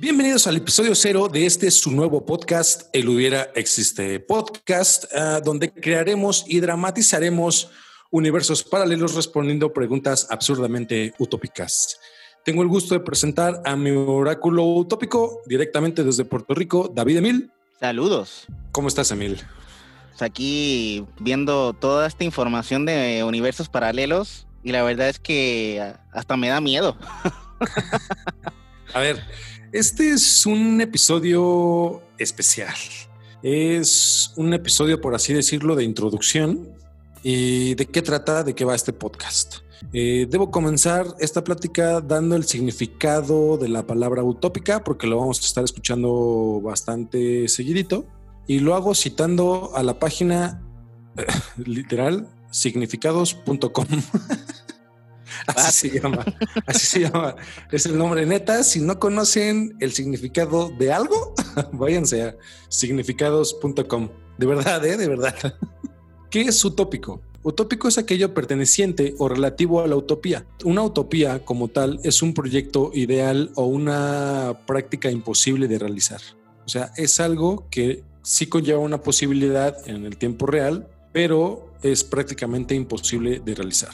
Bienvenidos al episodio cero de este su nuevo podcast, El Hubiera Existe Podcast, uh, donde crearemos y dramatizaremos universos paralelos respondiendo preguntas absurdamente utópicas. Tengo el gusto de presentar a mi oráculo utópico directamente desde Puerto Rico, David Emil. Saludos. ¿Cómo estás, Emil? Pues aquí viendo toda esta información de universos paralelos y la verdad es que hasta me da miedo. a ver, este es un episodio especial. Es un episodio, por así decirlo, de introducción. ¿Y de qué trata? ¿De qué va este podcast? Eh, debo comenzar esta plática dando el significado de la palabra utópica, porque lo vamos a estar escuchando bastante seguidito. Y lo hago citando a la página literal significados.com. Así se llama. Así se llama. Es el nombre neta. Si no conocen el significado de algo, váyanse a significados.com. De verdad, ¿eh? De verdad. ¿Qué es utópico? Utópico es aquello perteneciente o relativo a la utopía. Una utopía como tal es un proyecto ideal o una práctica imposible de realizar. O sea, es algo que sí conlleva una posibilidad en el tiempo real, pero es prácticamente imposible de realizar.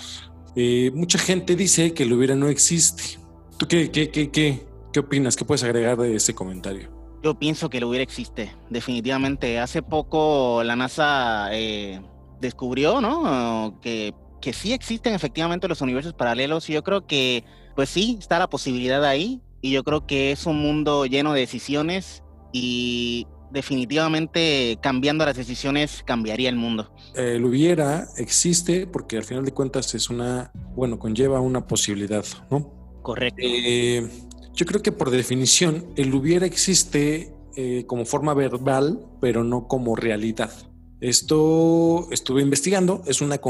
Eh, mucha gente dice que el hubiera no existe. ¿Tú qué, qué, qué, qué, qué opinas? ¿Qué puedes agregar de ese comentario? Yo pienso que el hubiera existe, definitivamente. Hace poco la NASA eh, descubrió, ¿no? Que, que sí existen efectivamente los universos paralelos y yo creo que, pues sí, está la posibilidad ahí y yo creo que es un mundo lleno de decisiones y definitivamente cambiando las decisiones cambiaría el mundo. El hubiera existe porque al final de cuentas es una, bueno, conlleva una posibilidad, ¿no? Correcto. Eh, yo creo que por definición el hubiera existe eh, como forma verbal, pero no como realidad. Esto estuve investigando, es una,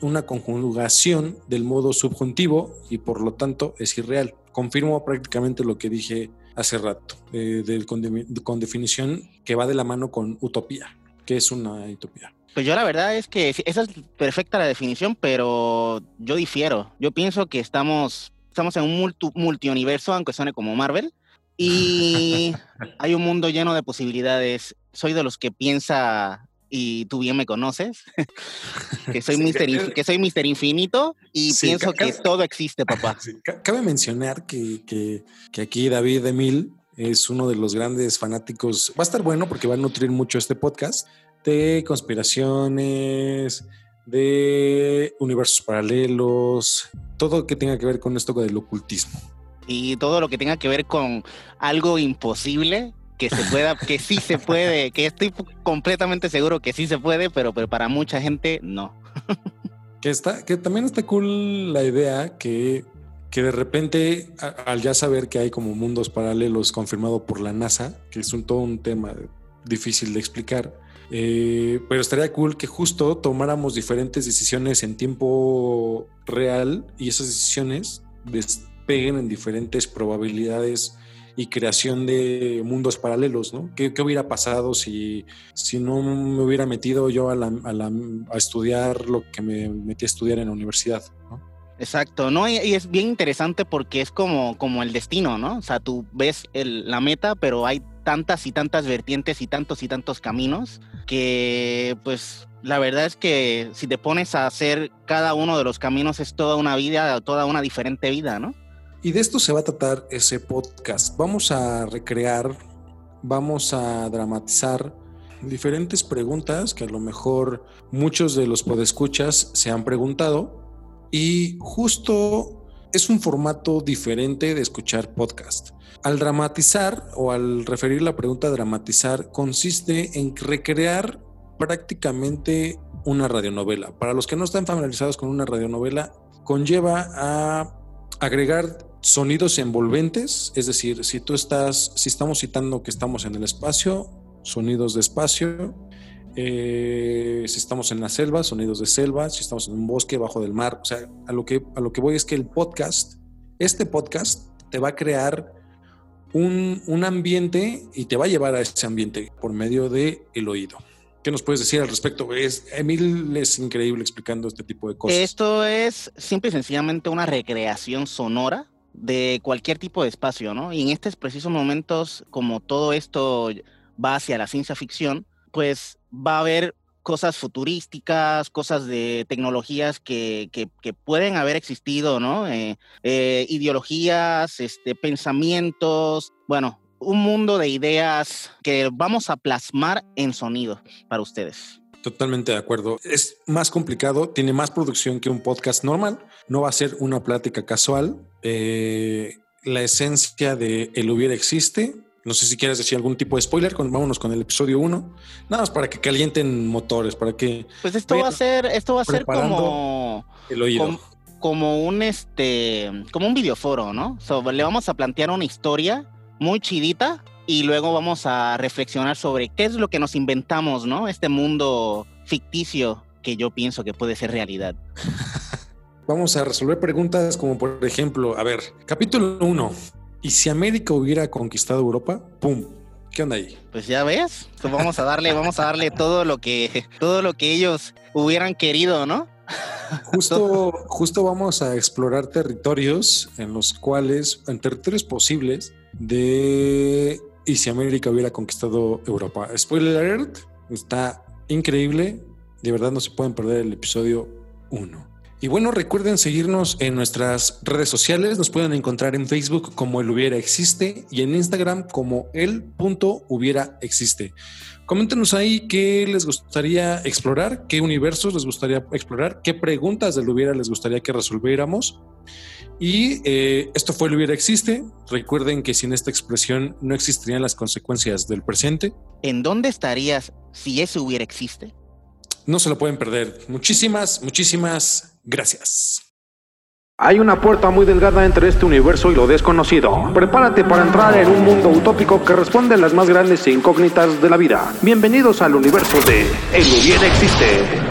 una conjugación del modo subjuntivo y por lo tanto es irreal. Confirmo prácticamente lo que dije hace rato, eh, con, definición que va de la mano con utopía. que es una utopía? Pues yo la verdad es que esa es perfecta la definición, pero yo difiero. Yo pienso que estamos, estamos en un multi, multiuniverso, aunque suene como Marvel, y hay un mundo lleno de posibilidades. Soy de los que piensa y tú bien me conoces, que soy, Mister, que soy Mister Infinito y pienso que todo existe, papá. Cabe mencionar que, que, que, aquí David Emil es uno de los grandes fanáticos, va a estar bueno porque va a nutrir mucho este podcast de conspiraciones, de universos paralelos, todo que tenga que ver con esto del ocultismo. Y todo lo que tenga que ver con algo imposible que se pueda, que sí se puede, que estoy completamente seguro que sí se puede, pero, pero para mucha gente no. que está, que también está cool la idea que, que de repente, al ya saber que hay como mundos paralelos confirmado por la NASA, que es un, todo un tema difícil de explicar, eh, pero estaría cool que justo tomáramos diferentes decisiones en tiempo real y esas decisiones despeguen en diferentes probabilidades y creación de mundos paralelos, ¿no? ¿Qué, hubiera pasado si, si no me hubiera metido yo a, a, estudiar lo que me metí a estudiar en la universidad, ¿no? Exacto, ¿no? Y, es bien interesante porque es como, como el destino, ¿no? O sea, tú ves la meta, pero hay tantas y tantas vertientes y tantos y tantos caminos que, pues, la verdad es que si te pones a hacer cada uno de los caminos es toda una vida, toda una diferente vida, ¿no? Y de esto se va a tratar ese podcast. Vamos a recrear, vamos a dramatizar diferentes preguntas que a lo mejor muchos de los podescuchas se han preguntado y justo es un formato diferente de escuchar podcast. Al dramatizar o al referir la pregunta dramatizar consiste en recrear prácticamente una radionovela. Para los que no están familiarizados con una radionovela, conlleva a agregar sonidos envolventes, es decir, si tú estás, si estamos citando que estamos en el espacio, sonidos de espacio, eh, si estamos en la selva, sonidos de selva, si estamos en un bosque bajo del mar, o sea, a lo que, a lo que voy es que el podcast, este podcast te va a crear un, un ambiente y te va a llevar a ese ambiente por medio del el oído. ¿Qué nos puedes decir al respecto? Es, Emil es increíble explicando este tipo de cosas. Esto es simple y sencillamente una recreación sonora de cualquier tipo de espacio, ¿no? Y en estos precisos momentos, como todo esto va hacia la ciencia ficción, pues va a haber cosas futurísticas, cosas de tecnologías que, pueden haber existido, ¿no? Eh, eh, ideologías, este, pensamientos, bueno, un mundo de ideas que vamos a plasmar en sonido para ustedes. Totalmente de acuerdo. Es más complicado, tiene más producción que un podcast normal. No va a ser una plática casual. Eh, la esencia de El hubiera existe. No sé si quieres decir algún tipo de spoiler. vámonos con el episodio 1. Nada más para que calienten motores, para que. Pues esto va a ser, esto va a ser como. El oído. Como, un este. como un videoforo, ¿no? le vamos a plantear una historia muy chidita y luego vamos a reflexionar sobre qué es lo que nos inventamos, ¿no? Este mundo ficticio que yo pienso que puede ser realidad. vamos a resolver preguntas como por ejemplo, a ver, capítulo 1. ¿Y si América hubiera conquistado Europa? ¡Pum! ¿Qué onda ahí? Pues ya ves, pues vamos a darle, vamos a darle todo lo que, todo lo que ellos hubieran querido, ¿no? Justo, justo vamos a explorar territorios en los cuales, en territorios posibles de y si América hubiera conquistado Europa. Spoiler alert, está increíble. De verdad no se pueden perder el episodio 1. Y bueno, recuerden seguirnos en nuestras redes sociales. Nos pueden encontrar en Facebook como el hubiera existe y en Instagram como el punto hubiera existe. Coméntenos ahí qué les gustaría explorar, qué universos les gustaría explorar, qué preguntas del hubiera les gustaría que resolviéramos. Y eh, esto fue el hubiera existe. Recuerden que sin esta expresión no existirían las consecuencias del presente. ¿En dónde estarías si eso hubiera existe? No se lo pueden perder. Muchísimas, muchísimas gracias. Hay una puerta muy delgada entre este universo y lo desconocido. Prepárate para entrar en un mundo utópico que responde a las más grandes incógnitas de la vida. Bienvenidos al universo de El hubiera existe.